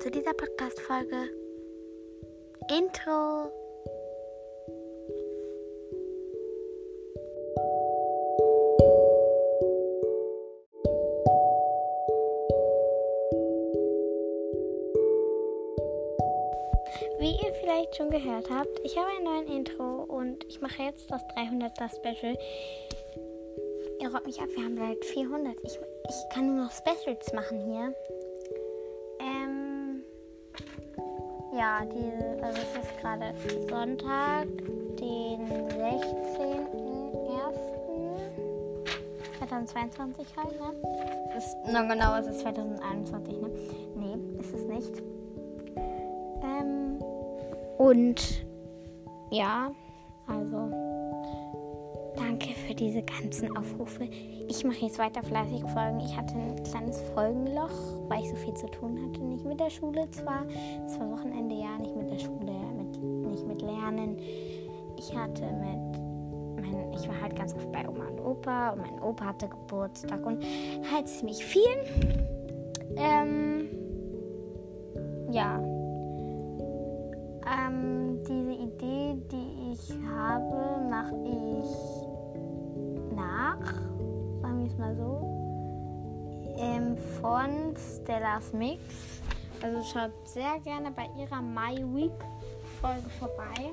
zu dieser Podcast-Folge. Intro. Wie ihr vielleicht schon gehört habt, ich habe ein neues Intro und ich mache jetzt das 300er Special. Ihr räumt mich ab, wir haben bald 400. Ich, ich kann nur noch Specials machen hier. Ja, die, also es ist gerade Sonntag, den 16.01.2022 halt, ne? Ist, no, genau, es ist 2021, ne? Nee, ist es nicht. Ähm, und ja, diese ganzen Aufrufe. Ich mache jetzt weiter fleißig Folgen. Ich hatte ein kleines Folgenloch, weil ich so viel zu tun hatte. Nicht mit der Schule zwar, es war Wochenende ja, nicht mit der Schule, mit, nicht mit Lernen. Ich hatte mit, mein, ich war halt ganz oft bei Oma und Opa und mein Opa hatte Geburtstag und halt ziemlich viel. Ähm, ja. Ähm, diese Idee, die ich habe, mache ich von Stellas Mix. Also schaut sehr gerne bei ihrer My Week Folge vorbei.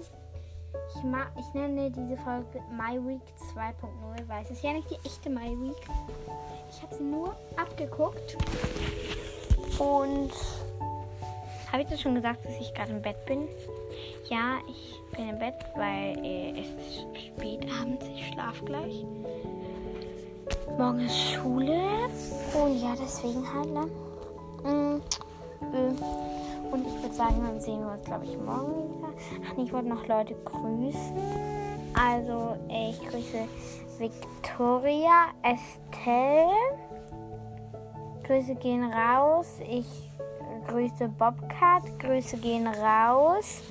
Ich, mag, ich nenne diese Folge My Week 2.0, weil es ist ja nicht die echte My Week. Ich habe sie nur abgeguckt und habe ich das schon gesagt, dass ich gerade im Bett bin? Ja, ich bin im Bett, weil äh, es ist spät abends. Ich schlafe gleich. Morgen ist Schule. Und ja, deswegen halt, ne? Mm, äh. Und ich würde sagen, dann sehen wir uns, glaube ich, morgen wieder. Ach ich wollte noch Leute grüßen. Also, ich grüße Victoria, Estelle. Grüße gehen raus. Ich grüße Bobcat. Grüße gehen raus.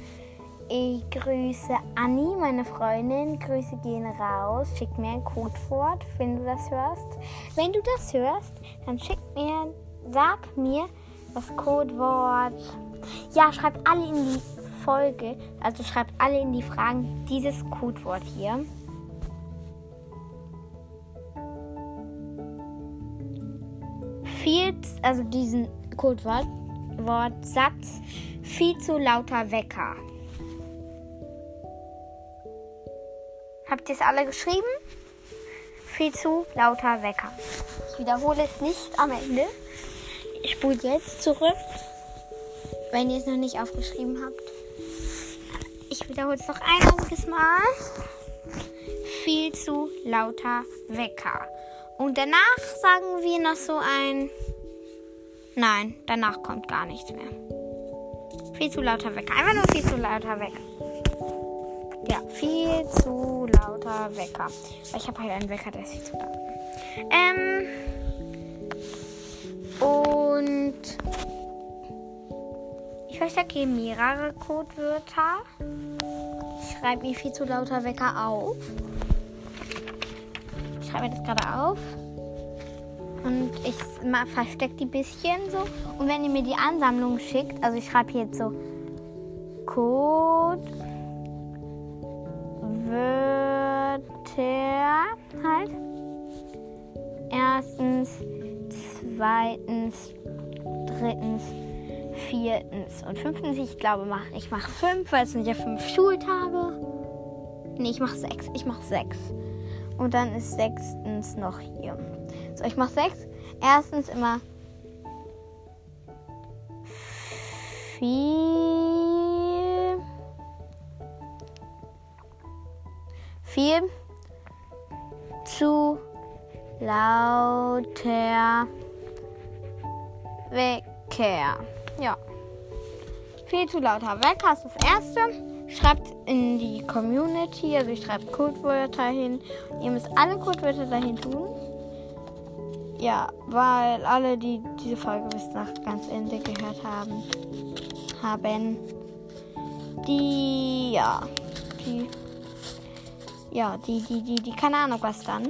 Ich grüße Anni, meine Freundin. Grüße gehen raus. Schick mir ein Codewort, wenn du das hörst. Wenn du das hörst, dann schick mir, sag mir das Codewort. Ja, schreibt alle in die Folge, also schreibt alle in die Fragen dieses Codewort hier. Viel, also diesen Codewort, Wortsatz, viel zu lauter Wecker. Habt ihr es alle geschrieben? Viel zu lauter Wecker. Ich wiederhole es nicht am Ende. Ich spule jetzt zurück, wenn ihr es noch nicht aufgeschrieben habt. Ich wiederhole es noch ein einziges Mal. Viel zu lauter Wecker. Und danach sagen wir noch so ein. Nein, danach kommt gar nichts mehr. Viel zu lauter Wecker. Einfach nur viel zu lauter Wecker. Ja, viel zu lauter Wecker. Ich habe halt einen Wecker, der ist viel zu laut. Ähm. Und. Ich verstecke mehrere Codewörter. Ich schreibe mir viel zu lauter Wecker auf. Ich schreibe mir das gerade auf. Und ich verstecke die bisschen so. Und wenn ihr mir die Ansammlung schickt, also ich schreibe jetzt so Code Wörter halt. Erstens, zweitens, drittens, viertens und fünftens. Ich glaube, ich mache fünf, weil es sind ja fünf Schultage. Nee, ich mache sechs. Ich mache sechs. Und dann ist sechstens noch hier. So, ich mache sechs. Erstens immer viel. Viel zu lauter Wecker. Ja. Viel zu lauter Wecker ist das erste. Schreibt in die Community, also ich schreibe Codewörter hin. Ihr müsst alle Codewörter dahin tun. Ja, weil alle, die diese Folge bis nach ganz Ende gehört haben, haben die, ja, die, ja, die, die, die, die, keine Ahnung was dann.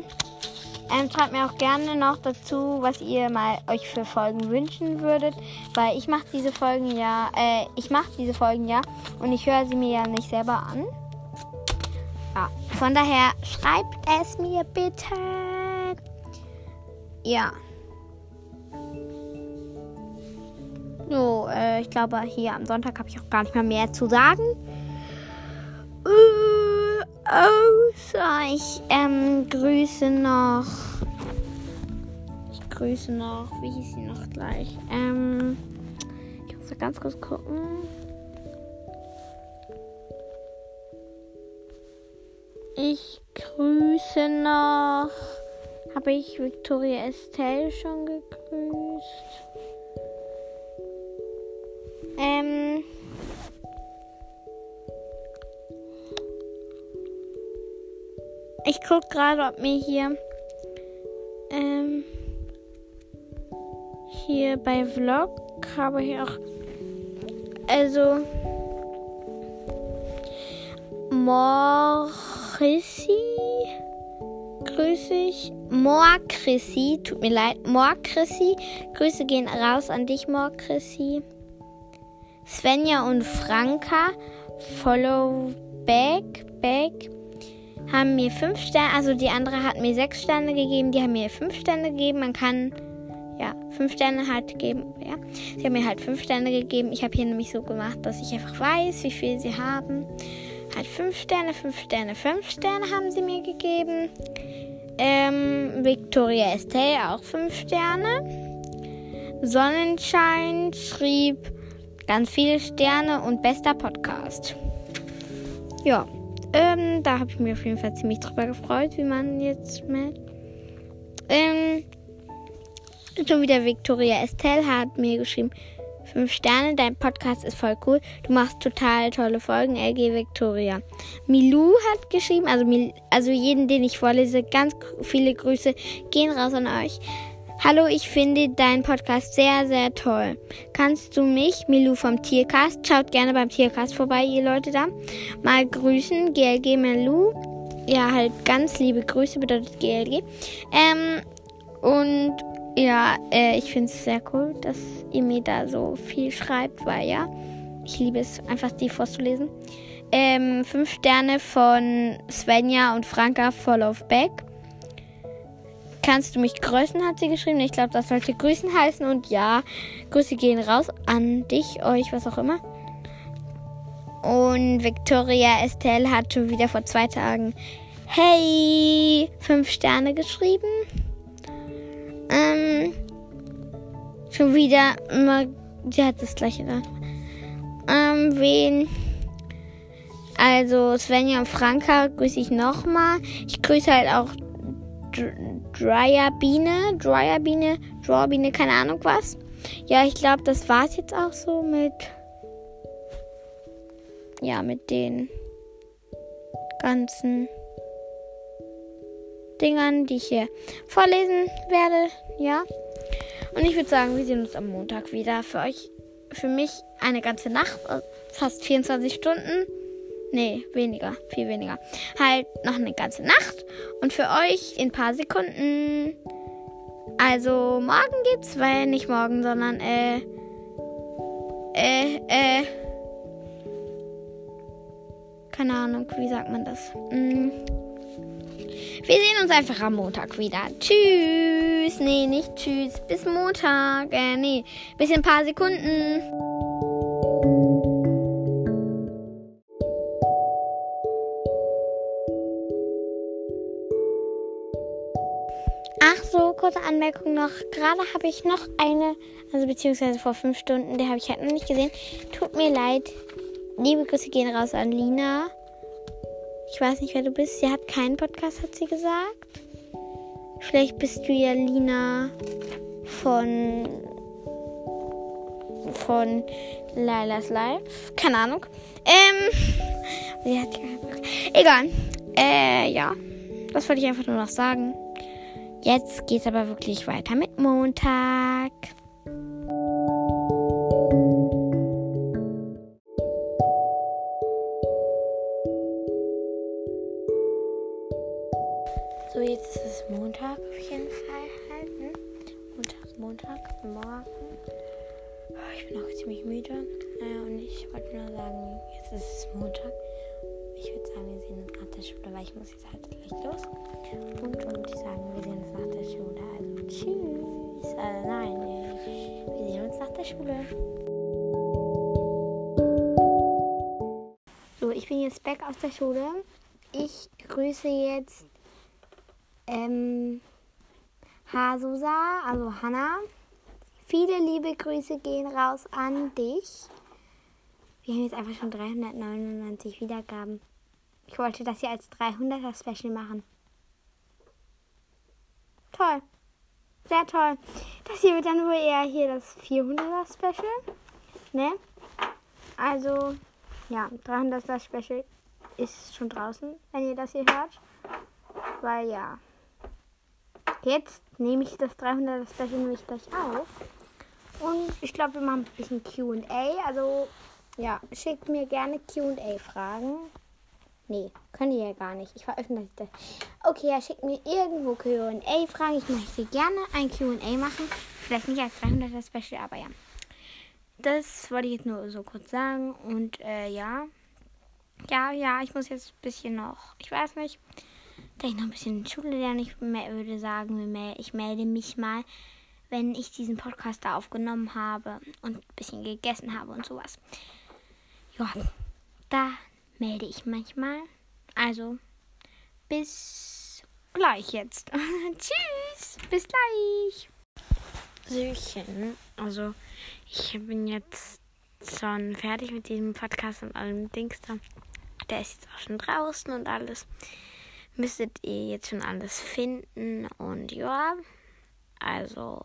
Ähm, schreibt mir auch gerne noch dazu, was ihr mal euch für Folgen wünschen würdet, weil ich mache diese Folgen ja, äh, ich mache diese Folgen ja und ich höre sie mir ja nicht selber an. Ja, von daher schreibt es mir bitte. Ja. So, äh, ich glaube, hier am Sonntag habe ich auch gar nicht mehr mehr zu sagen. Äh, außer ich ähm, grüße noch. Ich grüße noch. Wie hieß sie noch gleich? Ähm, ich muss ganz kurz gucken. Ich grüße noch. Habe ich Victoria Estelle schon gegrüßt? Ähm. Ich gucke gerade, ob mir hier. Ähm. Hier bei Vlog habe ich auch. Also. Morissi grüße ich. Moa Chrissy, tut mir leid. Moa Chrissy, Grüße gehen raus an dich, Moa Chrissy. Svenja und Franka, follow back, back, haben mir fünf Sterne, also die andere hat mir sechs Sterne gegeben, die haben mir fünf Sterne gegeben. Man kann, ja, fünf Sterne halt geben, ja. Sie haben mir halt fünf Sterne gegeben. Ich habe hier nämlich so gemacht, dass ich einfach weiß, wie viel sie haben. Halt fünf Sterne, fünf Sterne, fünf Sterne haben sie mir gegeben. Ähm, Victoria Estelle auch fünf Sterne. Sonnenschein schrieb Ganz viele Sterne und bester Podcast. Ja, ähm, da habe ich mich auf jeden Fall ziemlich drüber gefreut, wie man jetzt merkt. Ähm, schon wieder Victoria Estelle hat mir geschrieben, fünf Sterne, dein Podcast ist voll cool. Du machst total tolle Folgen, LG Victoria. Milou hat geschrieben, also, also jeden, den ich vorlese, ganz viele Grüße gehen raus an euch. Hallo, ich finde deinen Podcast sehr, sehr toll. Kannst du mich, Milou vom Tiercast, schaut gerne beim Tiercast vorbei, ihr Leute da, mal grüßen, GLG Milou. Ja, halt ganz liebe Grüße bedeutet GLG. Ähm, und ja, äh, ich finde es sehr cool, dass ihr mir da so viel schreibt, weil ja, ich liebe es einfach, die vorzulesen. Ähm, fünf Sterne von Svenja und Franka Fall of Back. Kannst du mich grüßen, hat sie geschrieben. Ich glaube, das sollte grüßen heißen. Und ja, Grüße gehen raus an dich, euch, was auch immer. Und Victoria Estelle hat schon wieder vor zwei Tagen Hey, fünf Sterne geschrieben. Ähm, schon wieder immer, sie hat das gleiche da. Ähm, wen? Also Svenja und Franka grüße ich nochmal. Ich grüße halt auch Dryerbiene, Dryerbiene, Drawbiene, keine Ahnung was. Ja, ich glaube, das war es jetzt auch so mit. Ja, mit den ganzen Dingern, die ich hier vorlesen werde. Ja. Und ich würde sagen, wir sehen uns am Montag wieder. Für euch, für mich eine ganze Nacht, fast 24 Stunden. Nee, weniger, viel weniger. Halt noch eine ganze Nacht. Und für euch in ein paar Sekunden. Also morgen geht's, weil nicht morgen, sondern äh. Äh, äh. Keine Ahnung, wie sagt man das? Hm. Wir sehen uns einfach am Montag wieder. Tschüss. Nee, nicht tschüss. Bis Montag. Äh, nee. Bis in ein paar Sekunden. Kurze Anmerkung noch. Gerade habe ich noch eine, also beziehungsweise vor fünf Stunden, der habe ich halt noch nicht gesehen. Tut mir leid. Liebe Grüße gehen raus an Lina. Ich weiß nicht, wer du bist. Sie hat keinen Podcast, hat sie gesagt. Vielleicht bist du ja Lina von von Lailas Live. Keine Ahnung. Ähm, sie hat Egal. Äh, ja. Das wollte ich einfach nur noch sagen. Jetzt geht es aber wirklich weiter mit Montag. Schule. So, ich bin jetzt back aus der Schule. Ich grüße jetzt ähm, Hasusa, also Hannah. Viele liebe Grüße gehen raus an dich. Wir haben jetzt einfach schon 399 Wiedergaben. Ich wollte das hier als 300er Special machen. Toll. Sehr toll. Das hier wird dann wohl eher hier das 400er Special. Ne? Also, ja, 300er Special ist schon draußen, wenn ihr das hier hört. Weil ja. Jetzt nehme ich das 300er Special nämlich gleich auf. Und ich glaube, wir machen ein bisschen QA. Also, ja, schickt mir gerne QA-Fragen. Nee, könnt ihr ja gar nicht. Ich veröffentliche das. Okay, ja, schickt mir irgendwo QA-Fragen. Ich möchte gerne ein QA machen. Vielleicht nicht als 300er Special, aber ja. Das wollte ich jetzt nur so kurz sagen. Und äh, ja. Ja, ja, ich muss jetzt ein bisschen noch. Ich weiß nicht da ich noch ein bisschen Schule lerne, ich würde sagen, ich melde mich mal, wenn ich diesen Podcast da aufgenommen habe und ein bisschen gegessen habe und sowas. Ja, da melde ich manchmal. Also, bis gleich jetzt. Tschüss, bis gleich. Süchen, also ich bin jetzt schon fertig mit diesem Podcast und allem Dings da. Der ist jetzt auch schon draußen und alles müsstet ihr jetzt schon alles finden. Und ja, also,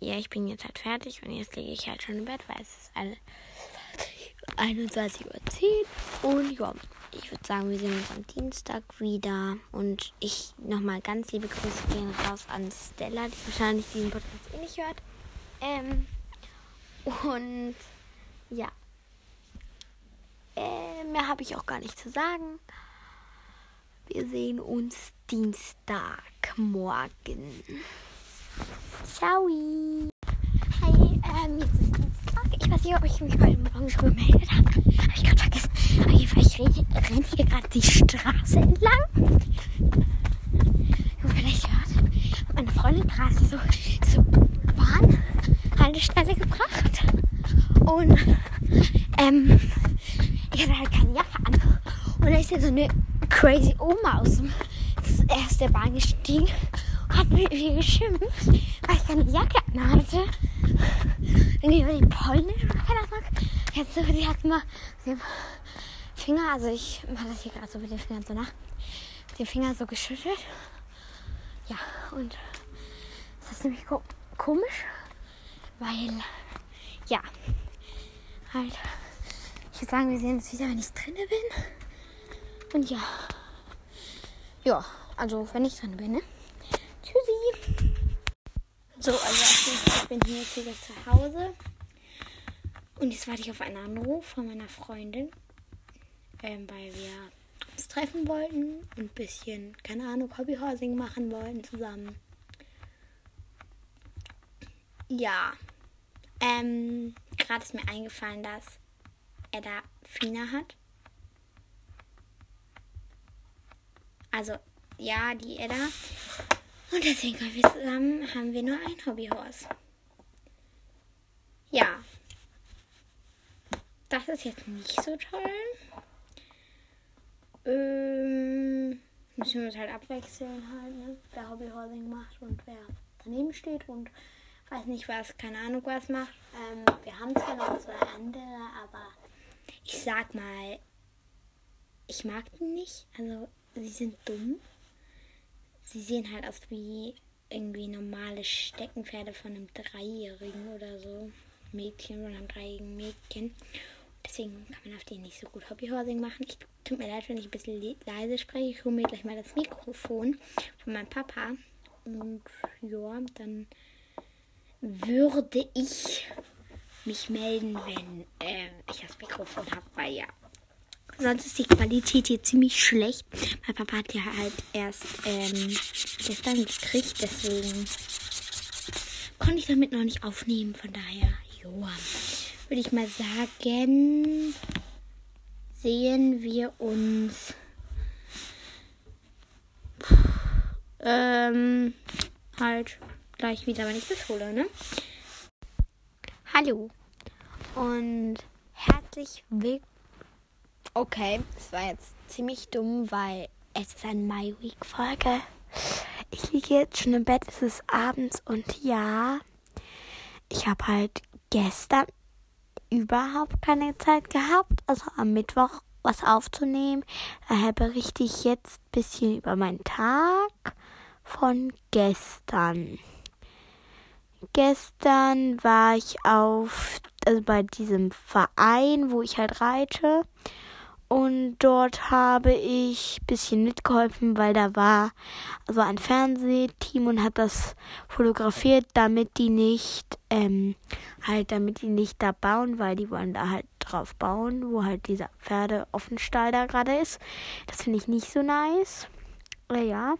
ja, ich bin jetzt halt fertig und jetzt liege ich halt schon im Bett, weil es ist eine 21.10 Uhr. Und ja, ich würde sagen, wir sehen uns am Dienstag wieder. Und ich nochmal ganz liebe Grüße gehen raus an Stella, die wahrscheinlich diesen Podcast eh nicht hört. Ähm, und ja. Äh, mehr habe ich auch gar nicht zu sagen. Wir sehen uns Dienstagmorgen. Ciao. Hi, ähm, jetzt ist Dienstag. Ich weiß nicht, ob ich mich heute Morgen schon gemeldet habe. Habe ich gerade vergessen. Renne, renne hier gerade die Straße entlang. Und vielleicht hört meine Freundin gerade so zur Bahnhaltestelle gebracht. Und ähm, ich hatte halt keine Jacke an. Und da ist ja so eine crazy Oma aus dem ersten Bahn gestiegen und hat mir geschimpft, weil ich keine Jacke anhatte. Irgendwie war die polnisch oder keine Ahnung. Jetzt, die hat mal den Finger, also ich mache das hier gerade so mit den Fingern so nach, den Finger so geschüttelt. Ja, und das ist nämlich ko komisch, weil, ja, halt, ich würde sagen, wir sehen uns wieder, wenn ich drinne bin. Und ja. Ja, also wenn ich dran bin, ne? Tschüssi. So, also ich bin hier jetzt wieder zu Hause. Und jetzt warte ich auf einen Anruf von meiner Freundin. Ähm, weil wir uns treffen wollten und ein bisschen, keine Ahnung, Hobbyhousing machen wollten zusammen. Ja. Ähm, gerade ist mir eingefallen, dass er da Fina hat. Also, ja, die Edda. Und deswegen haben wir zusammen, haben wir nur ein Hobbyhorse. Ja. Das ist jetzt nicht so toll. Ähm, müssen wir uns halt abwechseln halt, ne? Wer Hobbyhorsing macht und wer daneben steht und weiß nicht was, keine Ahnung was macht. Ähm, wir haben zwar noch zwei andere, aber ich sag mal, ich mag die nicht. Also sie sind dumm. Sie sehen halt aus wie irgendwie normale Steckenpferde von einem Dreijährigen oder so. Mädchen oder einem dreijährigen Mädchen. Deswegen kann man auf denen nicht so gut Hobbyhorsing machen. Ich tut mir leid, wenn ich ein bisschen leise spreche. Ich hole mir gleich mal das Mikrofon von meinem Papa. Und ja, dann würde ich mich melden, wenn äh, ich das Mikrofon habe, weil ja, Sonst ist die Qualität hier ziemlich schlecht. Mein Papa hat ja halt erst ähm, gestern gekriegt, deswegen konnte ich damit noch nicht aufnehmen. Von daher, joa, würde ich mal sagen, sehen wir uns ähm, halt gleich wieder, wenn ich das hole, ne? Hallo und herzlich willkommen. Okay, das war jetzt ziemlich dumm, weil es ist eine My Week Folge. Ich liege jetzt schon im Bett, es ist abends und ja, ich habe halt gestern überhaupt keine Zeit gehabt, also am Mittwoch was aufzunehmen. Daher berichte ich jetzt ein bisschen über meinen Tag von gestern. Gestern war ich auf, also bei diesem Verein, wo ich halt reite. Und dort habe ich ein bisschen mitgeholfen, weil da war also ein Fernsehteam und hat das fotografiert, damit die nicht, ähm, halt, damit die nicht da bauen, weil die wollen da halt drauf bauen, wo halt dieser Pferdeoffenstall da gerade ist. Das finde ich nicht so nice. Äh, ja.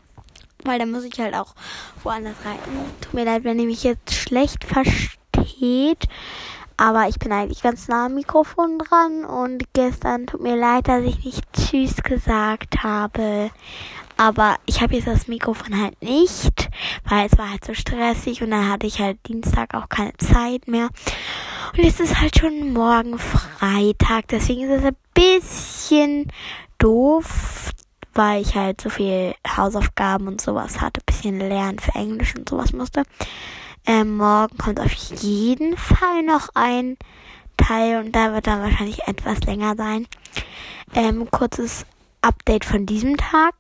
Weil da muss ich halt auch woanders reiten. Tut mir leid, wenn ihr mich jetzt schlecht versteht. Aber ich bin eigentlich ganz nah am Mikrofon dran. Und gestern tut mir leid, dass ich nicht Tschüss gesagt habe. Aber ich habe jetzt das Mikrofon halt nicht, weil es war halt so stressig und dann hatte ich halt Dienstag auch keine Zeit mehr. Und jetzt ist halt schon morgen Freitag, deswegen ist es ein bisschen doof, weil ich halt so viel Hausaufgaben und sowas hatte, bisschen lernen für Englisch und sowas musste. Ähm, morgen kommt auf jeden Fall noch ein Teil und da wird dann wahrscheinlich etwas länger sein. Ähm, kurzes Update von diesem Tag.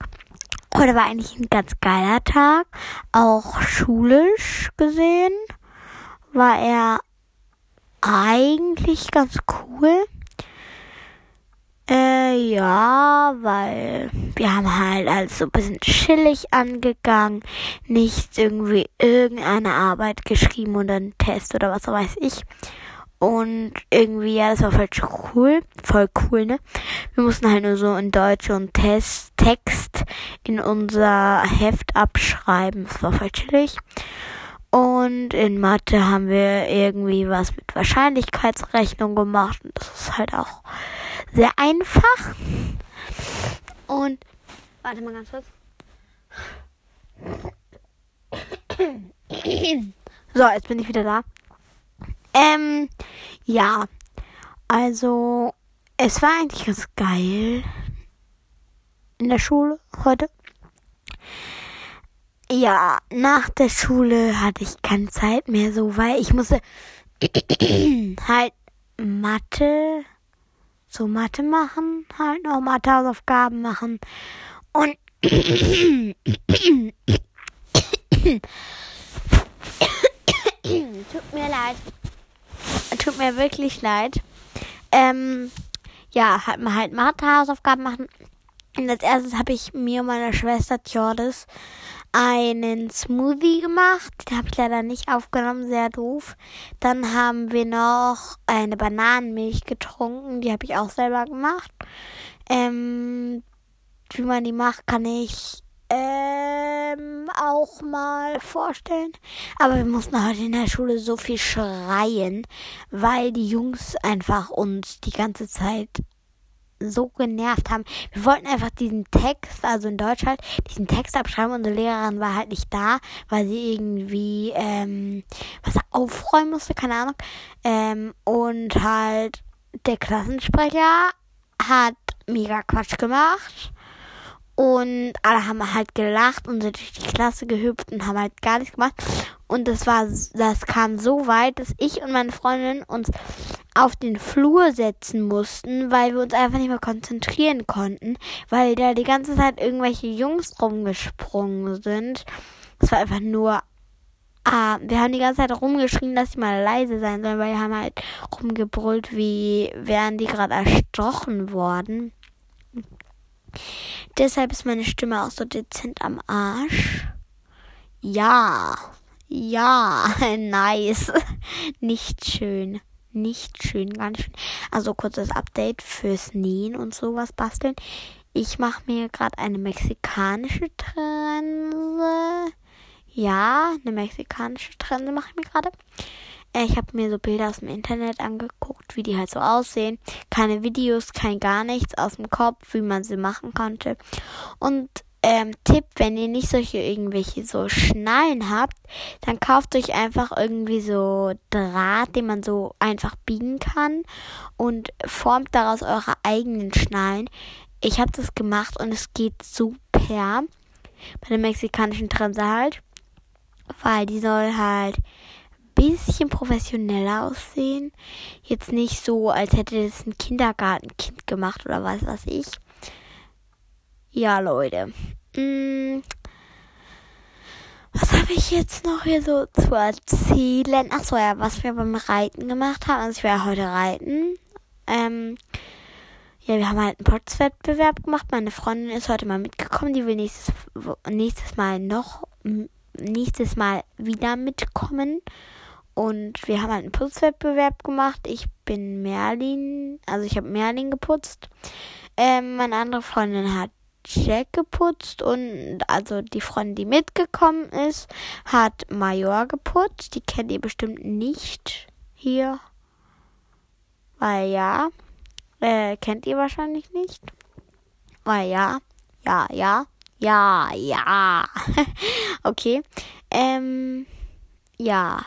Heute war eigentlich ein ganz geiler Tag. Auch schulisch gesehen war er eigentlich ganz cool. Äh, ja, weil wir haben halt alles so ein bisschen chillig angegangen, nicht irgendwie irgendeine Arbeit geschrieben oder einen Test oder was weiß ich. Und irgendwie, ja, das war voll cool, voll cool, ne? Wir mussten halt nur so in Deutsch und Test, Text in unser Heft abschreiben. Das war voll chillig. Und in Mathe haben wir irgendwie was mit Wahrscheinlichkeitsrechnung gemacht. Und das ist halt auch sehr einfach. Und warte mal ganz kurz. So, jetzt bin ich wieder da. Ähm, ja. Also, es war eigentlich ganz geil in der Schule heute. Ja, nach der Schule hatte ich keine Zeit mehr so, weil ich musste halt Mathe, so Mathe machen, halt noch Mathehausaufgaben machen und tut mir leid, tut mir wirklich leid. Ähm, ja, halt mal halt Mathehausaufgaben machen. Und als erstes habe ich mir und meiner Schwester Tjordis einen Smoothie gemacht. Den habe ich leider nicht aufgenommen, sehr doof. Dann haben wir noch eine Bananenmilch getrunken. Die habe ich auch selber gemacht. Ähm, wie man die macht, kann ich ähm, auch mal vorstellen. Aber wir mussten heute in der Schule so viel schreien, weil die Jungs einfach uns die ganze Zeit so genervt haben. Wir wollten einfach diesen Text, also in Deutsch halt, diesen Text abschreiben. Unsere Lehrerin war halt nicht da, weil sie irgendwie ähm, was aufräumen musste, keine Ahnung. Ähm, und halt der Klassensprecher hat mega Quatsch gemacht. Und alle haben halt gelacht und sind durch die Klasse gehüpft und haben halt gar nichts gemacht. Und das war, das kam so weit, dass ich und meine Freundin uns auf den Flur setzen mussten, weil wir uns einfach nicht mehr konzentrieren konnten, weil da die ganze Zeit irgendwelche Jungs rumgesprungen sind. Es war einfach nur Ah, wir haben die ganze Zeit rumgeschrien, dass sie mal leise sein sollen, weil wir haben halt rumgebrüllt, wie wären die gerade erstochen worden. Deshalb ist meine Stimme auch so dezent am Arsch. Ja, ja, nice. Nicht schön. Nicht schön, ganz schön. Also kurzes Update fürs Nähen und sowas basteln. Ich mache mir gerade eine mexikanische Trense Ja, eine mexikanische Trense mache ich mir gerade. Äh, ich habe mir so Bilder aus dem Internet angeguckt, wie die halt so aussehen. Keine Videos, kein gar nichts aus dem Kopf, wie man sie machen konnte. Und ähm, Tipp, wenn ihr nicht solche irgendwelche so Schnallen habt, dann kauft euch einfach irgendwie so Draht, den man so einfach biegen kann und formt daraus eure eigenen Schnallen. Ich habe das gemacht und es geht super bei der mexikanischen Trense halt, weil die soll halt bisschen professioneller aussehen. Jetzt nicht so, als hätte das ein Kindergartenkind gemacht oder was weiß ich. Ja, Leute. Hm, was habe ich jetzt noch hier so zu erzählen? Ach so, ja, was wir beim Reiten gemacht haben. Also ich werde heute reiten. Ähm, ja, wir haben halt einen Potzwettbewerb gemacht. Meine Freundin ist heute mal mitgekommen. Die will nächstes, nächstes Mal noch, nächstes Mal wieder mitkommen. Und wir haben halt einen Putzwettbewerb gemacht. Ich bin Merlin, also ich habe Merlin geputzt. Ähm, meine andere Freundin hat Jack geputzt und also die Freundin, die mitgekommen ist, hat Major geputzt. Die kennt ihr bestimmt nicht hier. Weil ja, äh, kennt ihr wahrscheinlich nicht. Weil ja, ja, ja, ja, ja. okay. Ähm, ja.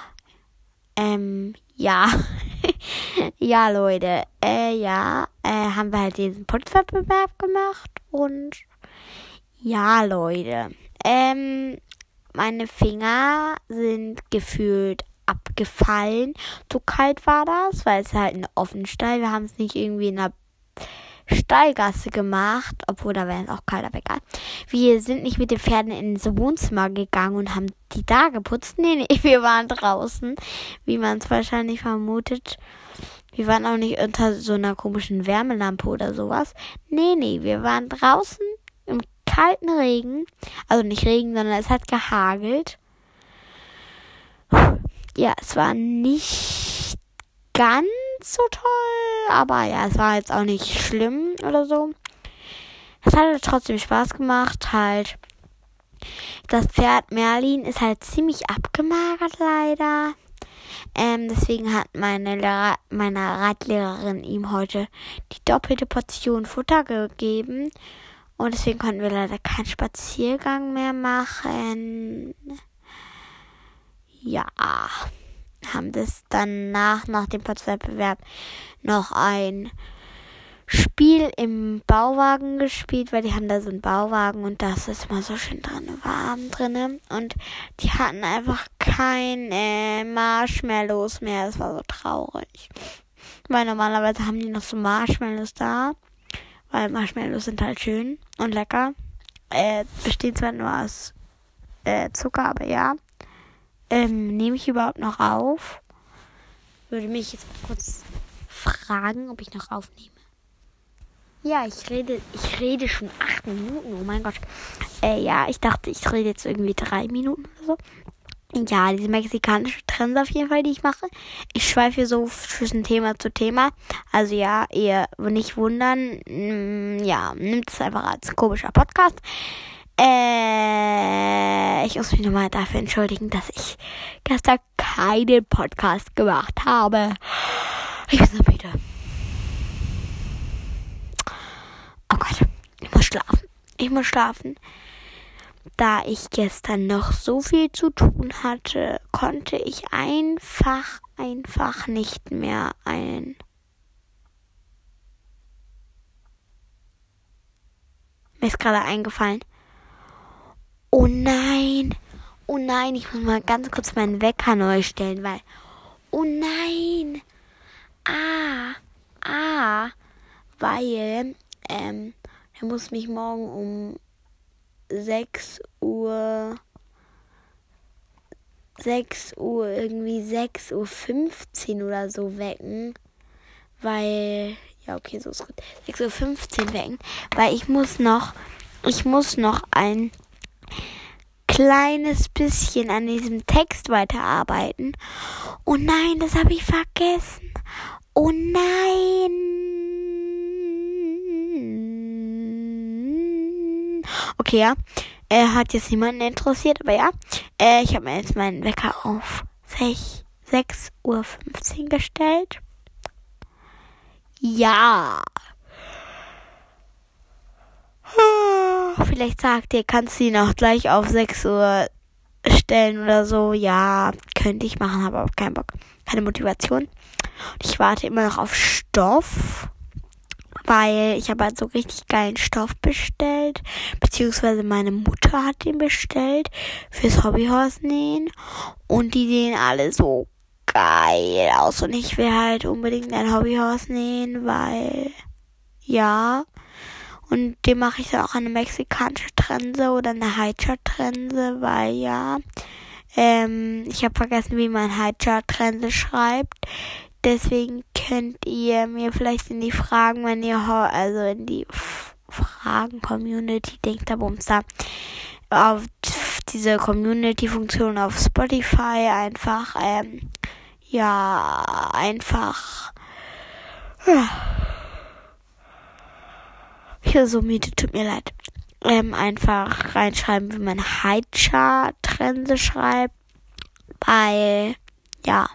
Ähm, ja. ja, Leute. Äh, ja. Äh, haben wir halt diesen Putzwettbewerb gemacht und ja, Leute. Ähm, meine Finger sind gefühlt abgefallen. So kalt war das, weil es halt ein Offenstall. Wir haben es nicht irgendwie in einer Stallgasse gemacht, obwohl da wäre es auch kalt, aber egal. Wir sind nicht mit den Pferden ins Wohnzimmer gegangen und haben die da geputzt. Nee, nee, wir waren draußen, wie man es wahrscheinlich vermutet. Wir waren auch nicht unter so einer komischen Wärmelampe oder sowas. Nee, nee, wir waren draußen im kalten Regen. Also nicht Regen, sondern es hat gehagelt. Ja, es war nicht ganz so toll, aber ja, es war jetzt auch nicht schlimm oder so. Es hat halt trotzdem Spaß gemacht, halt. Das Pferd Merlin ist halt ziemlich abgemagert leider. Ähm, deswegen hat meine, Lehrer, meine Reitlehrerin ihm heute die doppelte Portion Futter gegeben. Und deswegen konnten wir leider keinen Spaziergang mehr machen. Ja, haben das danach, nach dem Potzwettbewerb, noch ein Spiel im Bauwagen gespielt, weil die haben da so einen Bauwagen und das ist immer so schön drin, warm drinne. Und die hatten einfach keine Marshmallows mehr. Das war so traurig. Weil normalerweise haben die noch so Marshmallows da. Weil Marshmallows sind halt schön und lecker. Äh, bestehen zwar nur aus äh, Zucker, aber ja. Ähm, nehme ich überhaupt noch auf? Würde mich jetzt kurz fragen, ob ich noch aufnehme. Ja, ich rede, ich rede schon acht Minuten. Oh mein Gott. Äh, ja, ich dachte, ich rede jetzt irgendwie drei Minuten oder so. Ja, diese mexikanische Trends auf jeden Fall, die ich mache. Ich schweife so zwischen Thema zu Thema. Also ja, ihr nicht wundern. Mm, ja, nimmt es einfach als komischer Podcast. Äh, ich muss mich nochmal dafür entschuldigen, dass ich gestern keinen Podcast gemacht habe. Ich bin so müde. Oh Gott, ich muss schlafen. Ich muss schlafen. Da ich gestern noch so viel zu tun hatte, konnte ich einfach, einfach nicht mehr ein. Mir ist gerade eingefallen. Oh nein. Oh nein, ich muss mal ganz kurz meinen Wecker neu stellen, weil. Oh nein. Ah. Ah. Weil ähm, er muss mich morgen um 6 Uhr 6 Uhr, irgendwie 6 Uhr 15 oder so wecken. Weil, ja, okay, so ist gut. 6 Uhr 15 wecken. Weil ich muss noch, ich muss noch ein kleines bisschen an diesem Text weiterarbeiten. Oh nein, das habe ich vergessen. Oh nein. Okay, ja. Er hat jetzt niemanden interessiert, aber ja. Äh, ich habe mir jetzt meinen Wecker auf 6.15 Uhr gestellt. Ja. Vielleicht sagt ihr, kannst du ihn auch gleich auf 6 Uhr stellen oder so. Ja, könnte ich machen, habe aber keinen Bock. Keine Motivation. Und ich warte immer noch auf Stoff weil ich habe halt so richtig geilen Stoff bestellt, beziehungsweise meine Mutter hat den bestellt fürs Hobbyhorse nähen und die sehen alle so geil aus und ich will halt unbedingt ein Hobbyhorse nähen, weil ja und dem mache ich dann auch eine mexikanische Trense oder eine Highchart-Trense, weil ja ähm, ich habe vergessen, wie man Highchart-Trense schreibt. Deswegen könnt ihr mir vielleicht in die Fragen, wenn ihr also in die Fragen-Community denkt, da Bumster, auf diese Community-Funktion auf Spotify einfach, ähm, ja, einfach, ja. Hier so müde, tut mir leid. Ähm, einfach reinschreiben, wie man Heidschar-Trense schreibt, weil, ja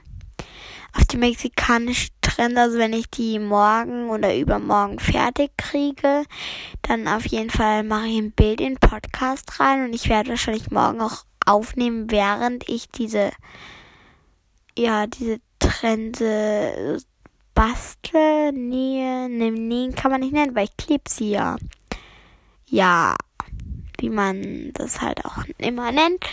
auf die mexikanische Trend, also wenn ich die morgen oder übermorgen fertig kriege, dann auf jeden Fall mache ich ein Bild in den Podcast rein und ich werde wahrscheinlich morgen auch aufnehmen, während ich diese, ja, diese Trense bastle, nähe, ne, nähen kann man nicht nennen, weil ich klebe sie ja. Ja, wie man das halt auch immer nennt.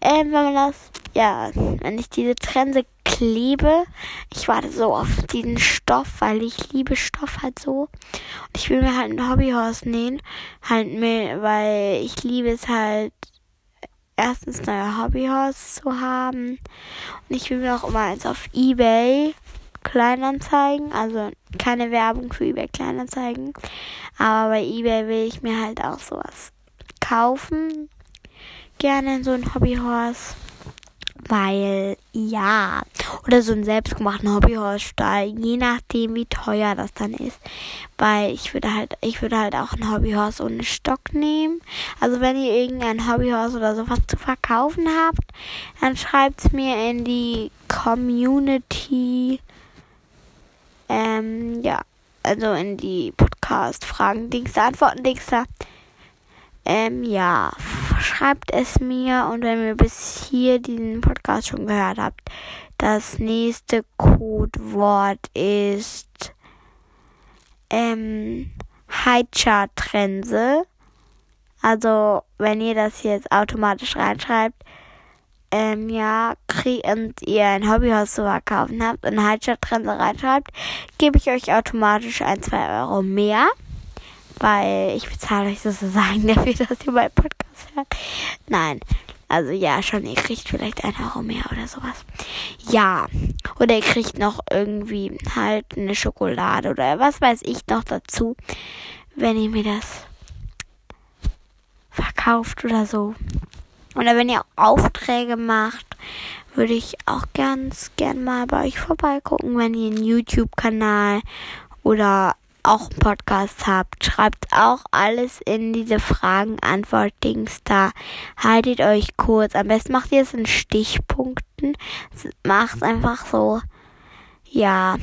Ähm, wenn man das, ja, wenn ich diese Trense klebe, ich warte so auf diesen Stoff, weil ich liebe Stoff halt so. Und ich will mir halt ein Hobbyhorse nähen, halt mir, weil ich liebe es halt, erstens neue Hobbyhorse zu haben. Und ich will mir auch immer eins auf Ebay Kleinanzeigen, also keine Werbung für eBay Kleinanzeigen, aber bei eBay will ich mir halt auch sowas kaufen. Gerne so ein Hobbyhorse. Weil, ja, oder so einen selbstgemachten Hobbyhorse-Stall, je nachdem, wie teuer das dann ist. Weil ich würde halt, ich würde halt auch ein Hobbyhorse ohne Stock nehmen. Also wenn ihr irgendein Hobbyhorse oder sowas zu verkaufen habt, dann schreibt's mir in die Community, ähm, ja, also in die Podcast-Fragen, Dings, Antworten, Dings da. Ähm, ja, schreibt es mir und wenn ihr bis hier diesen Podcast schon gehört habt, das nächste Codewort ist ähm, Heicha-Trense. Also, wenn ihr das jetzt automatisch reinschreibt, ähm, ja, kriegt und ihr ein Hobbyhaus zu verkaufen habt und Heicha-Trense reinschreibt, gebe ich euch automatisch ein, zwei Euro mehr weil ich bezahle euch sozusagen dafür, dass ihr meinen Podcast hört. Nein, also ja, schon, ihr kriegt vielleicht ein Euro mehr oder sowas. Ja, oder ihr kriegt noch irgendwie halt eine Schokolade oder was weiß ich noch dazu, wenn ihr mir das verkauft oder so. Oder wenn ihr Aufträge macht, würde ich auch ganz gern mal bei euch vorbeigucken, wenn ihr einen YouTube-Kanal oder auch einen Podcast habt, schreibt auch alles in diese Fragen-Antwort-Dings da. Haltet euch kurz. Am besten macht ihr es in Stichpunkten. Macht einfach so, ja,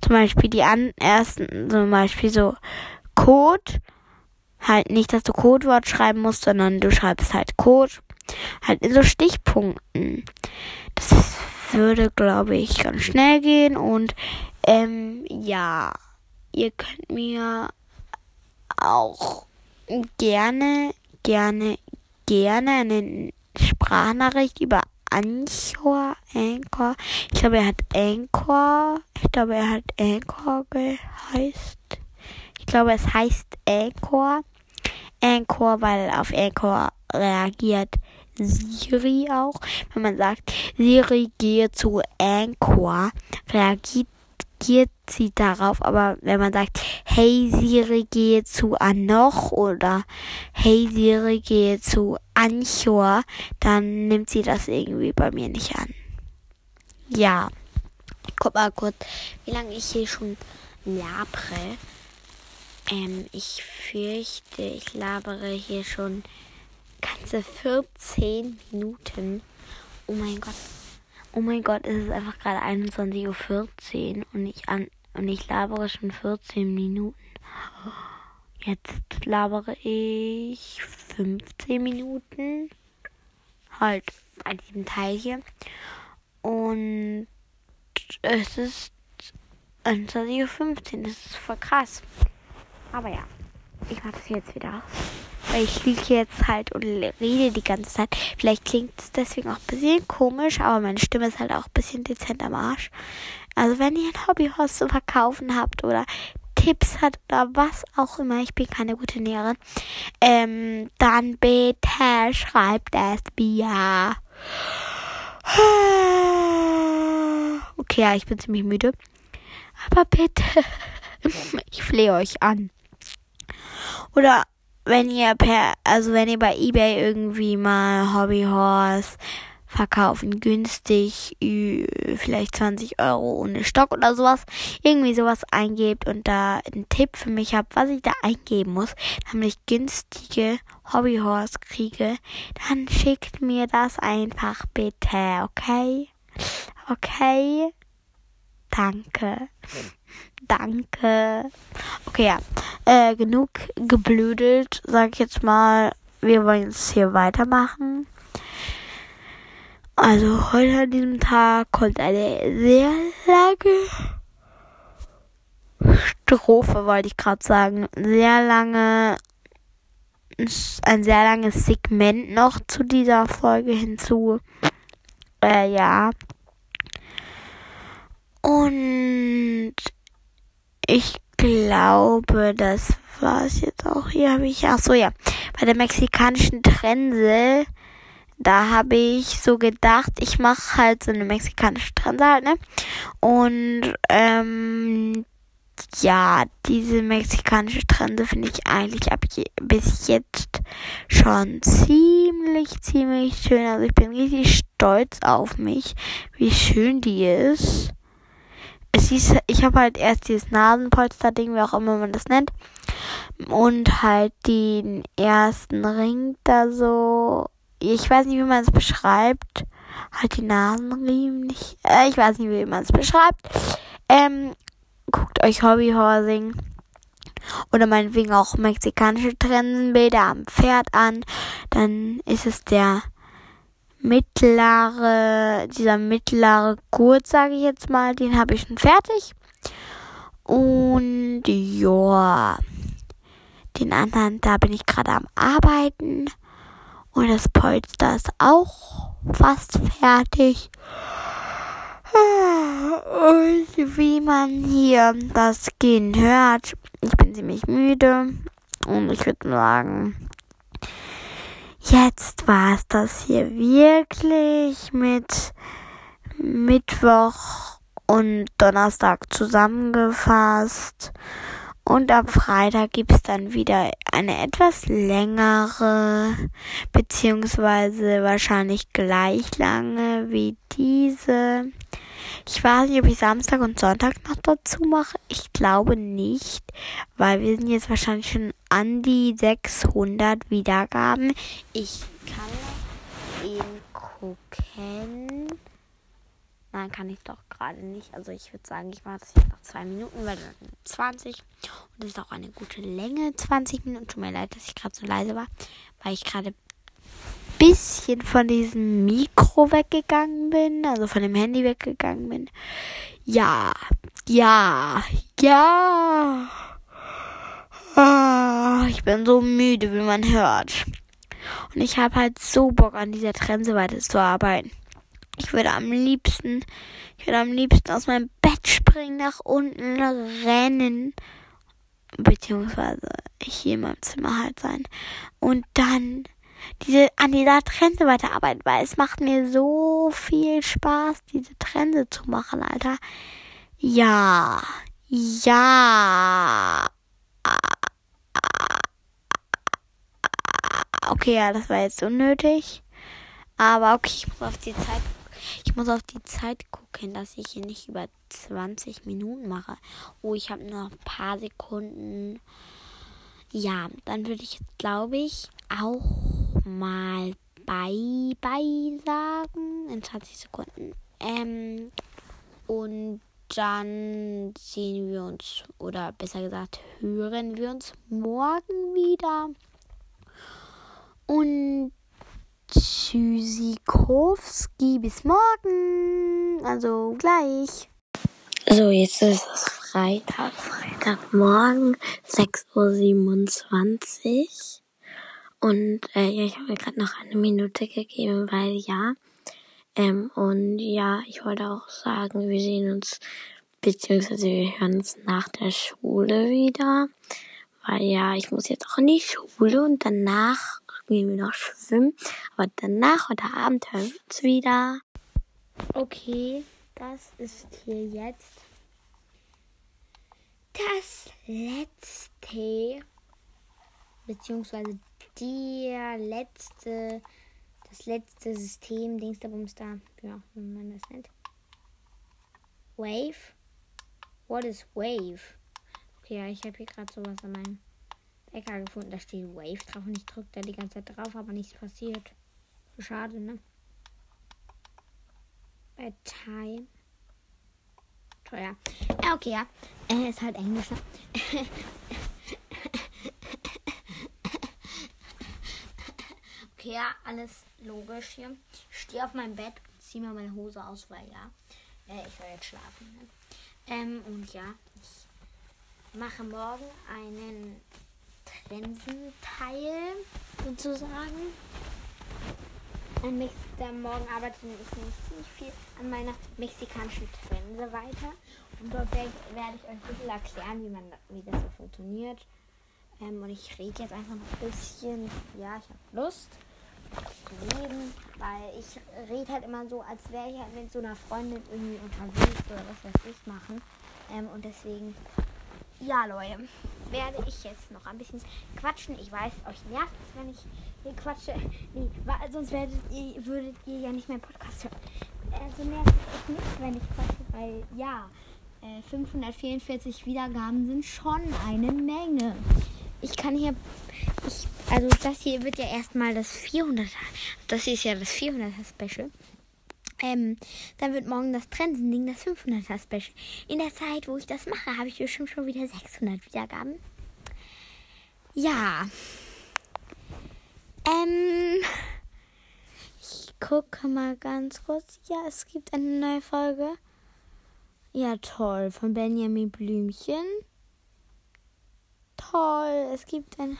zum Beispiel die an ersten, zum Beispiel so Code. Halt nicht, dass du Codewort schreiben musst, sondern du schreibst halt Code. Halt in so Stichpunkten. Das würde, glaube ich, ganz schnell gehen und ähm, ja ihr könnt mir auch gerne, gerne, gerne eine Sprachnachricht über Anchor, Anchor. Ich glaube, er hat Anchor. Ich glaube, er hat Anchor geheißt. Ich glaube, es heißt Anchor. Anchor, weil auf Anchor reagiert Siri auch. Wenn man sagt, Siri gehe zu Anchor, reagiert sie darauf, aber wenn man sagt, hey Siri, gehe zu Anoch oder hey Siri, gehe zu Anchor, dann nimmt sie das irgendwie bei mir nicht an. Ja, guck mal kurz, wie lange ich hier schon labere. Ähm, ich fürchte, ich labere hier schon ganze 14 Minuten. Oh mein Gott. Oh mein Gott, es ist einfach gerade 21.14 Uhr und ich an und ich labere schon 14 Minuten. Jetzt labere ich 15 Minuten. Halt bei diesem Teil hier. Und es ist 21.15 Uhr. Das ist voll krass. Aber ja, ich mache das jetzt wieder. Weil ich liege jetzt halt und rede die ganze Zeit. Vielleicht klingt es deswegen auch ein bisschen komisch, aber meine Stimme ist halt auch ein bisschen dezent am Arsch. Also wenn ihr ein Hobbyhaus zu verkaufen habt oder Tipps hat oder was auch immer, ich bin keine gute Näherin, ähm, dann bitte schreibt es mir. Okay, ja, ich bin ziemlich müde. Aber bitte, ich flehe euch an. Oder wenn ihr per, also wenn ihr bei eBay irgendwie mal Hobbyhorse verkaufen günstig, vielleicht 20 Euro ohne Stock oder sowas, irgendwie sowas eingebt und da einen Tipp für mich habt, was ich da eingeben muss, damit ich günstige Hobbyhorse kriege, dann schickt mir das einfach bitte, okay? Okay? Danke. Danke. Okay, ja. Äh, genug geblödelt, sag ich jetzt mal. Wir wollen jetzt hier weitermachen. Also heute an diesem Tag kommt eine sehr lange Strophe, wollte ich gerade sagen. Sehr lange, ein sehr langes Segment noch zu dieser Folge hinzu. Äh, ja. Und ich glaube, das war es jetzt auch. Hier habe ich, ach so, ja. Bei der mexikanischen Trense da habe ich so gedacht, ich mache halt so eine mexikanische Trense halt, ne? Und ähm, ja, diese mexikanische Trense finde ich eigentlich ab je, bis jetzt schon ziemlich, ziemlich schön. Also ich bin richtig stolz auf mich, wie schön die ist. Es ist, ich habe halt erst dieses Nasenpolster-Ding, wie auch immer man das nennt. Und halt den ersten Ring da so ich weiß nicht, wie man es beschreibt. Halt die Nasenriemen nicht. Äh, ich weiß nicht, wie man es beschreibt. Ähm, guckt euch Hobbyhorsing oder meinetwegen auch mexikanische Trensenbilder am Pferd an. Dann ist es der mittlere, dieser mittlere Gurt, sage ich jetzt mal, den habe ich schon fertig. Und ja, den anderen, da bin ich gerade am Arbeiten. Und das Polster ist auch fast fertig. Und wie man hier das Gehen hört, ich bin ziemlich müde. Und ich würde sagen, jetzt war es das hier wirklich mit Mittwoch und Donnerstag zusammengefasst. Und am Freitag gibt's dann wieder eine etwas längere, beziehungsweise wahrscheinlich gleich lange wie diese. Ich weiß nicht, ob ich Samstag und Sonntag noch dazu mache. Ich glaube nicht, weil wir sind jetzt wahrscheinlich schon an die 600 Wiedergaben. Ich kann eben gucken. Nein, kann ich doch gerade nicht. Also ich würde sagen, ich mache das jetzt noch zwei Minuten, weil dann 20. Und das ist auch eine gute Länge, 20 Minuten. Tut mir leid, dass ich gerade so leise war, weil ich gerade bisschen von diesem Mikro weggegangen bin, also von dem Handy weggegangen bin. Ja, ja, ja. Ah, ich bin so müde, wie man hört. Und ich habe halt so Bock an dieser Trense weiterzuarbeiten. Ich würde am liebsten, ich würde am liebsten aus meinem Bett springen, nach unten rennen, beziehungsweise hier in meinem Zimmer halt sein und dann diese an dieser Trense weiterarbeiten, weil es macht mir so viel Spaß, diese Trense zu machen, Alter. Ja, ja. Okay, ja, das war jetzt unnötig. Aber okay, ich muss auf die Zeit ich muss auf die Zeit gucken, dass ich hier nicht über 20 Minuten mache. Oh, ich habe nur ein paar Sekunden. Ja, dann würde ich jetzt, glaube ich, auch nochmal Bye Bye sagen in 20 Sekunden. Ähm, und dann sehen wir uns, oder besser gesagt, hören wir uns morgen wieder. Und Tschüssikowski, bis morgen. Also gleich. So, jetzt ist es Freitag, Freitagmorgen, 6.27 Uhr. Und äh, ja, ich habe mir gerade noch eine Minute gegeben, weil ja. Ähm, und ja, ich wollte auch sagen, wir sehen uns, beziehungsweise wir hören uns nach der Schule wieder. Weil ja, ich muss jetzt auch in die Schule und danach gehen wir noch schwimmen. Aber danach, heute Abend, hören wir uns wieder. Okay, das ist hier jetzt das letzte, beziehungsweise der letzte, das letzte System, Dingsda da, ja, wie man das nennt. Wave? What is Wave? Okay, ja, ich habe hier gerade sowas an meinem Wecker gefunden. Da steht Wave drauf und ich drücke da die ganze Zeit drauf, aber nichts passiert. Schade, ne? Bei Time. Teuer. Ja, okay, ja. Äh, ist halt Englisch, ne? okay, alles logisch hier. Ich stehe auf meinem Bett, ziehe mir meine Hose aus, weil ja, äh, ich will jetzt schlafen. Ne? Ähm, und ja, ich mache morgen einen Trensenteil sozusagen. An Mexiker morgen arbeite ich nämlich ziemlich viel an meiner mexikanischen Trense weiter. Und dort werde ich euch ein bisschen erklären, wie, man, wie das so funktioniert. Ähm, und ich rede jetzt einfach noch ein bisschen. Ja, ich habe Lust reden, weil ich rede halt immer so, als wäre ich halt mit so einer Freundin irgendwie unterwegs oder was weiß ich machen. Ähm, und deswegen, ja Leute, werde ich jetzt noch ein bisschen quatschen. Ich weiß, euch nervt es, wenn ich hier quatsche. Nee, sonst werdet ihr, würdet ihr ja nicht mehr Podcast hören. Also nervt es euch nicht, wenn ich quatsche, weil ja, 544 äh, Wiedergaben sind schon eine Menge. Ich kann hier, ich, also das hier wird ja erstmal das 400er, das hier ist ja das 400er Special. Ähm, dann wird morgen das Trendending, das 500er Special. In der Zeit, wo ich das mache, habe ich bestimmt schon wieder 600 Wiedergaben. Ja. Ähm, ich gucke mal ganz kurz. Ja, es gibt eine neue Folge. Ja, toll. Von Benjamin Blümchen. Toll. Es gibt ein.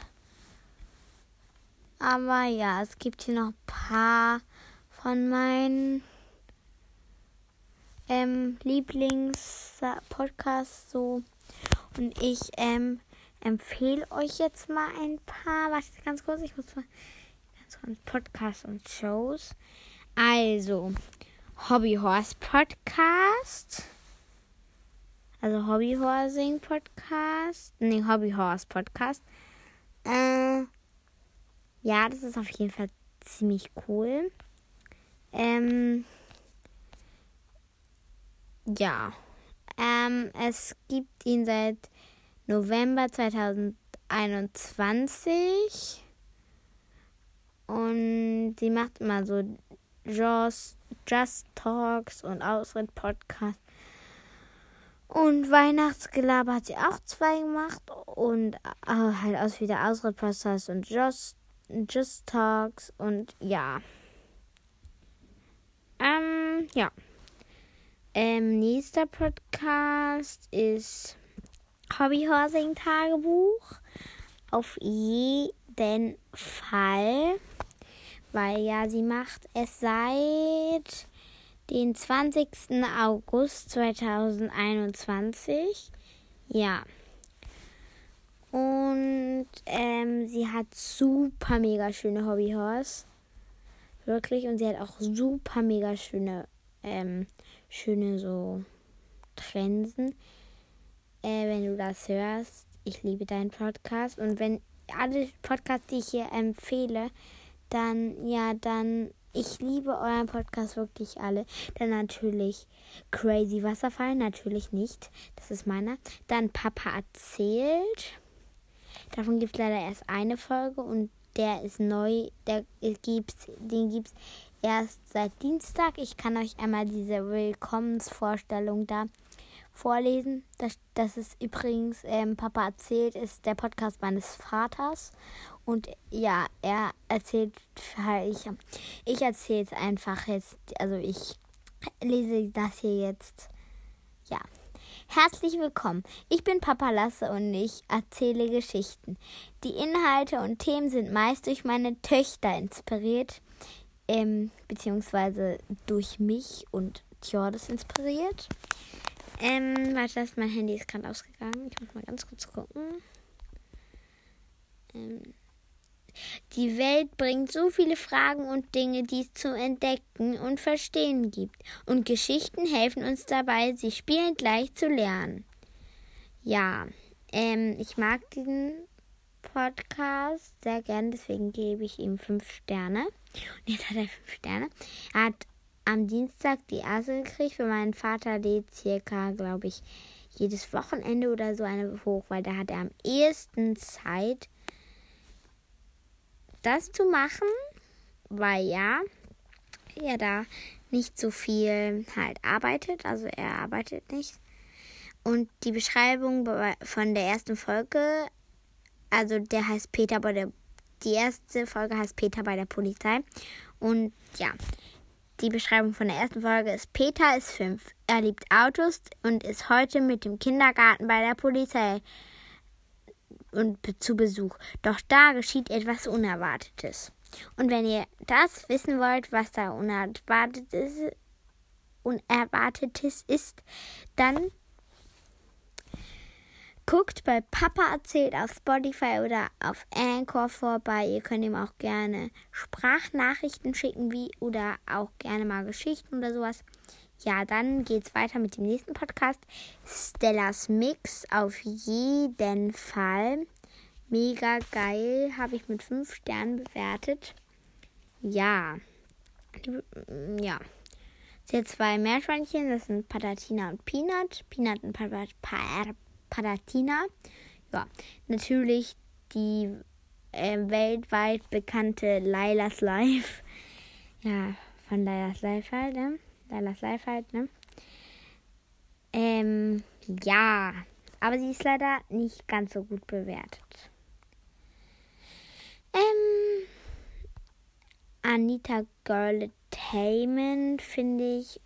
Aber ja, es gibt hier noch ein paar von meinen ähm, Lieblingspodcasts so. Und ich ähm, empfehle euch jetzt mal ein paar. Wartet ganz kurz, ich muss mal Podcasts und Shows. Also, Hobby Horse Podcast. Also Hobbyhorsing Podcast. Nee, Hobbyhorse Podcast. Äh, ja, das ist auf jeden Fall ziemlich cool. Ähm, ja. Ähm, es gibt ihn seit November 2021. Und sie macht immer so Just, Just Talks und Ausritt Podcasts und Weihnachtsgelaber hat sie auch zwei gemacht. Und äh, halt aus wie der Ausritt-Podcast und Just, Just Talks. Und ja. Ähm, ja. Ähm, nächster Podcast ist Hobbyhorsing Tagebuch. Auf jeden Fall. Weil ja, sie macht es seit den 20. August 2021. Ja. Und ähm, sie hat super mega schöne Hobbyhorse. Wirklich. Und sie hat auch super mega schöne, ähm, schöne so Trensen. Äh, wenn du das hörst, ich liebe deinen Podcast. Und wenn alle Podcasts, die ich hier empfehle, dann, ja, dann ich liebe euren Podcast wirklich alle. Dann natürlich Crazy Wasserfall, natürlich nicht. Das ist meiner. Dann Papa erzählt. Davon gibt es leider erst eine Folge und der ist neu, der gibt's, den gibt's erst seit Dienstag. Ich kann euch einmal diese Willkommensvorstellung da vorlesen. Das, das ist übrigens, ähm, Papa erzählt, ist der Podcast meines Vaters. Und ja, er erzählt, ich, ich erzähle es einfach jetzt, also ich lese das hier jetzt. Ja. Herzlich willkommen. Ich bin Papa Lasse und ich erzähle Geschichten. Die Inhalte und Themen sind meist durch meine Töchter inspiriert, ähm, beziehungsweise durch mich und Tjordes inspiriert. Ähm, warte, das, mein Handy ist gerade ausgegangen. Ich muss mal ganz kurz gucken. Ähm. Die Welt bringt so viele Fragen und Dinge, die es zu entdecken und verstehen gibt. Und Geschichten helfen uns dabei, sie spielend gleich zu lernen. Ja, ähm, ich mag diesen Podcast sehr gern, deswegen gebe ich ihm fünf Sterne. Und jetzt hat er fünf Sterne. Er hat am Dienstag die erste gekriegt. Für meinen Vater lädt circa, glaube ich, jedes Wochenende oder so eine hoch, weil da hat er am ehesten Zeit, das zu machen, weil ja, er da nicht so viel halt arbeitet, also er arbeitet nicht. Und die Beschreibung von der ersten Folge, also der heißt Peter bei der, die erste Folge heißt Peter bei der Polizei. Und ja, die Beschreibung von der ersten Folge ist: Peter ist fünf. Er liebt Autos und ist heute mit dem Kindergarten bei der Polizei und zu Besuch. Doch da geschieht etwas Unerwartetes. Und wenn ihr das wissen wollt, was da Unerwartetes, Unerwartetes ist, dann Guckt bei Papa erzählt auf Spotify oder auf Anchor vorbei. Ihr könnt ihm auch gerne Sprachnachrichten schicken, wie oder auch gerne mal Geschichten oder sowas. Ja, dann geht's weiter mit dem nächsten Podcast. Stellas Mix auf jeden Fall. Mega geil. Habe ich mit 5 Sternen bewertet. Ja. Ja. Sehr zwei Meerschweinchen. Das sind Patatina und Peanut. Peanut und Pat Pat Palatina. Ja, natürlich die äh, weltweit bekannte Lailas Life. Ja, von Lailas Life halt, ne? Lailas Life halt, ne? Ähm, ja, aber sie ist leider nicht ganz so gut bewertet. Ähm, Anita Girl finde ich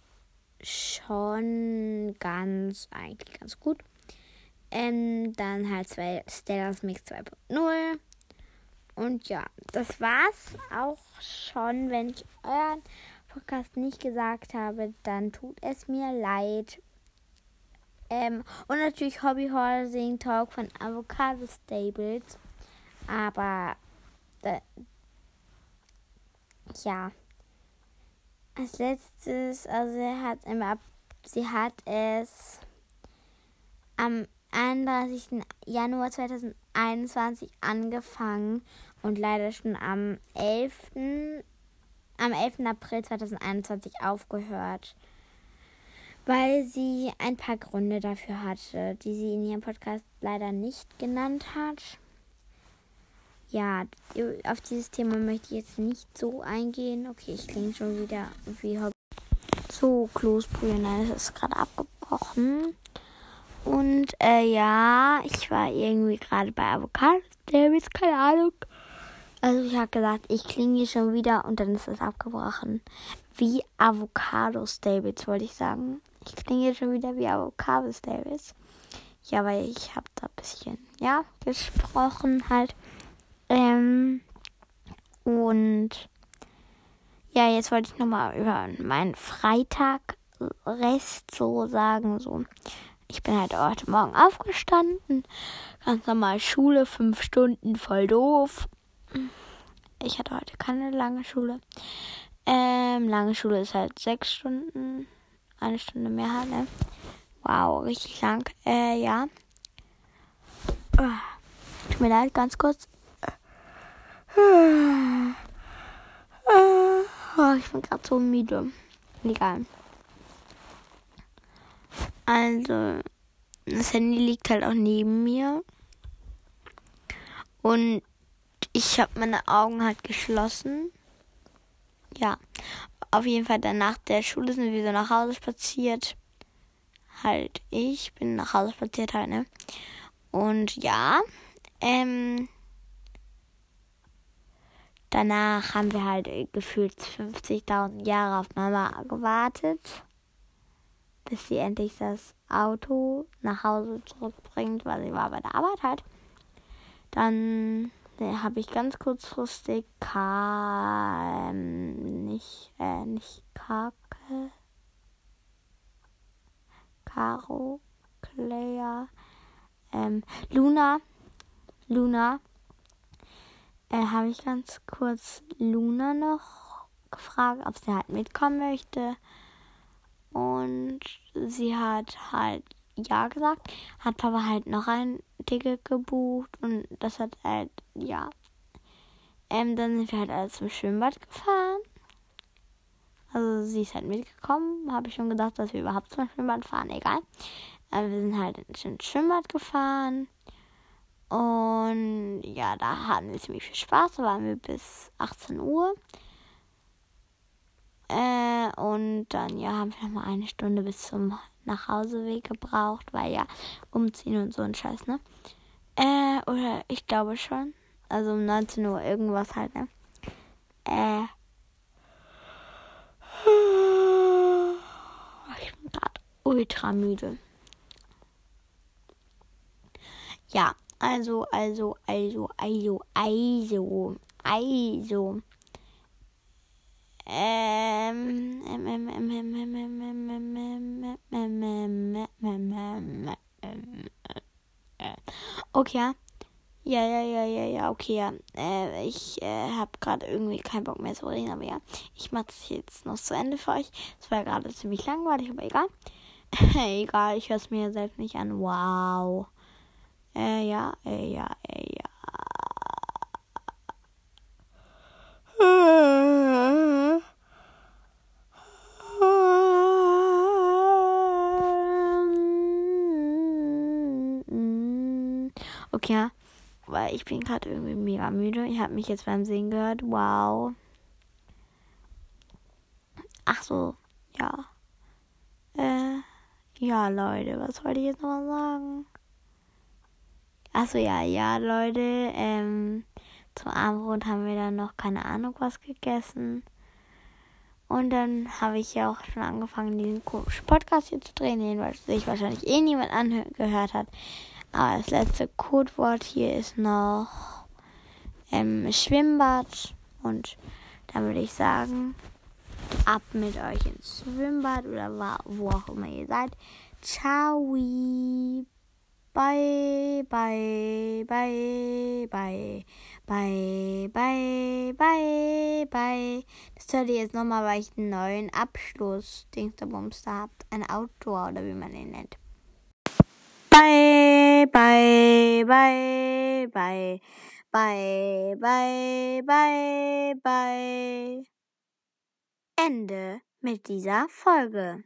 schon ganz, eigentlich ganz gut. Ähm, dann halt zwei Stellas Mix 2.0. Und ja, das war's auch schon. Wenn ich euren Podcast nicht gesagt habe, dann tut es mir leid. Ähm, und natürlich Hobby Horsing Talk von Avocado Stables. Aber äh, ja. Als letztes, also sie hat immer, sie hat es am 31. Januar 2021 angefangen und leider schon am 11. am 11. April 2021 aufgehört, weil sie ein paar Gründe dafür hatte, die sie in ihrem Podcast leider nicht genannt hat. Ja, auf dieses Thema möchte ich jetzt nicht so eingehen. Okay, ich klinge schon wieder wie Hobby. So, Kloßbrühe, nein, es ist gerade abgebrochen. Und äh, ja, ich war irgendwie gerade bei Avocado Davis, keine Ahnung. Also ich habe gesagt, ich klinge schon wieder und dann ist es abgebrochen. Wie Avocado Stables, wollte ich sagen. Ich klinge schon wieder wie Avocado Stables. Ja, weil ich habe da ein bisschen, ja, gesprochen halt. Ähm, und ja, jetzt wollte ich nochmal über meinen Freitag Rest so sagen, so ich bin halt heute Morgen aufgestanden. Ganz normal Schule, fünf Stunden, voll doof. Ich hatte heute keine lange Schule. Ähm, lange Schule ist halt sechs Stunden. Eine Stunde mehr halt, ne? Wow, richtig lang. Äh, ja. Tut mir leid, ganz kurz. Oh, ich bin gerade so müde. Egal. Also, das Handy liegt halt auch neben mir. Und ich habe meine Augen halt geschlossen. Ja, auf jeden Fall dann nach der Schule sind wir so nach Hause spaziert. Halt, ich bin nach Hause spaziert halt, ne? Und ja, ähm, danach haben wir halt gefühlt 50.000 Jahre auf Mama gewartet, bis sie endlich das Auto nach Hause zurückbringt, weil sie war bei der Arbeit halt. Dann habe ich ganz kurzfristig K, ähm, nicht, äh, nicht Kake, Caro, Claire, ähm, Luna, Luna, äh, habe ich ganz kurz Luna noch gefragt, ob sie halt mitkommen möchte. Und sie hat halt ja gesagt, hat Papa halt noch ein Ticket gebucht und das hat halt, ja. Ähm, dann sind wir halt alle zum Schwimmbad gefahren. Also sie ist halt mitgekommen. Habe ich schon gedacht, dass wir überhaupt zum Schwimmbad fahren. Egal. Aber wir sind halt ins Schwimmbad gefahren. Und ja, da hatten wir ziemlich viel Spaß. Da waren wir bis 18 Uhr. Äh, und dann, ja, haben wir nochmal eine Stunde bis zum Nachhauseweg gebraucht, weil ja, umziehen und so ein Scheiß, ne? Äh, oder ich glaube schon. Also um 19 Uhr irgendwas halt, ne? Äh. Ich bin gerade ultra müde. Ja, also, also, also, also, also, also. Okay, ja. Ja, ja, ja, ja, ja, okay, ja. Äh, ich äh, habe gerade irgendwie keinen Bock mehr zu reden, aber ja, ich mache das jetzt noch zu Ende für euch. Es war gerade ziemlich langweilig, aber egal. egal, ich höre es mir selbst nicht an. Wow. Äh, ja, äh, ja, äh, ja. Okay, ja. Ich bin gerade irgendwie mega müde. Ich habe mich jetzt beim Singen gehört. Wow. Ach so, ja. Äh, ja, Leute, was wollte ich jetzt nochmal sagen? Ach so, ja, ja, Leute, ähm, zum Abendbrot haben wir dann noch keine Ahnung was gegessen. Und dann habe ich ja auch schon angefangen, diesen komischen Podcast hier zu drehen, den sich wahrscheinlich eh niemand angehört hat. Aber das letzte Codewort hier ist noch ähm, Schwimmbad. Und dann würde ich sagen, ab mit euch ins Schwimmbad oder wo auch immer ihr seid. Ciao. Bye, bye, bye, bye, bye, bye, bye, bye. Das hört ihr jetzt nochmal, weil ich einen neuen Abschluss Dingsbums da habt. Ein Outdoor oder wie man ihn nennt. Bye, bye, bye, bye, bye, bye, bye. Ende mit dieser Folge.